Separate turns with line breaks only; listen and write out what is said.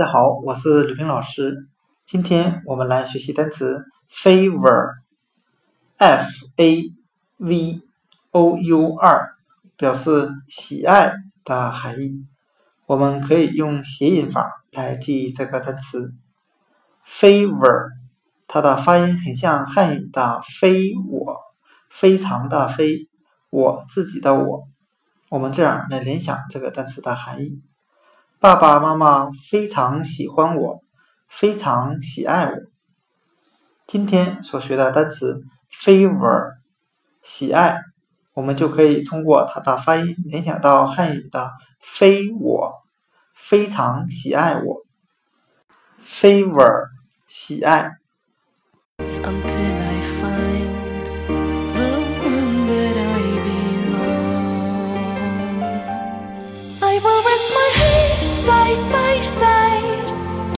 大家好，我是吕冰老师。今天我们来学习单词 favor，f a v o u r，表示喜爱的含义。我们可以用谐音法来记忆这个单词 favor，它的发音很像汉语的“非我”，非常的“非”，我自己的“我”。我们这样来联想这个单词的含义。爸爸妈妈非常喜欢我，非常喜爱我。今天所学的单词 favor，喜爱，我们就可以通过它的发音联想到汉语的“非我”，非常喜爱我。favor，喜爱。
sight.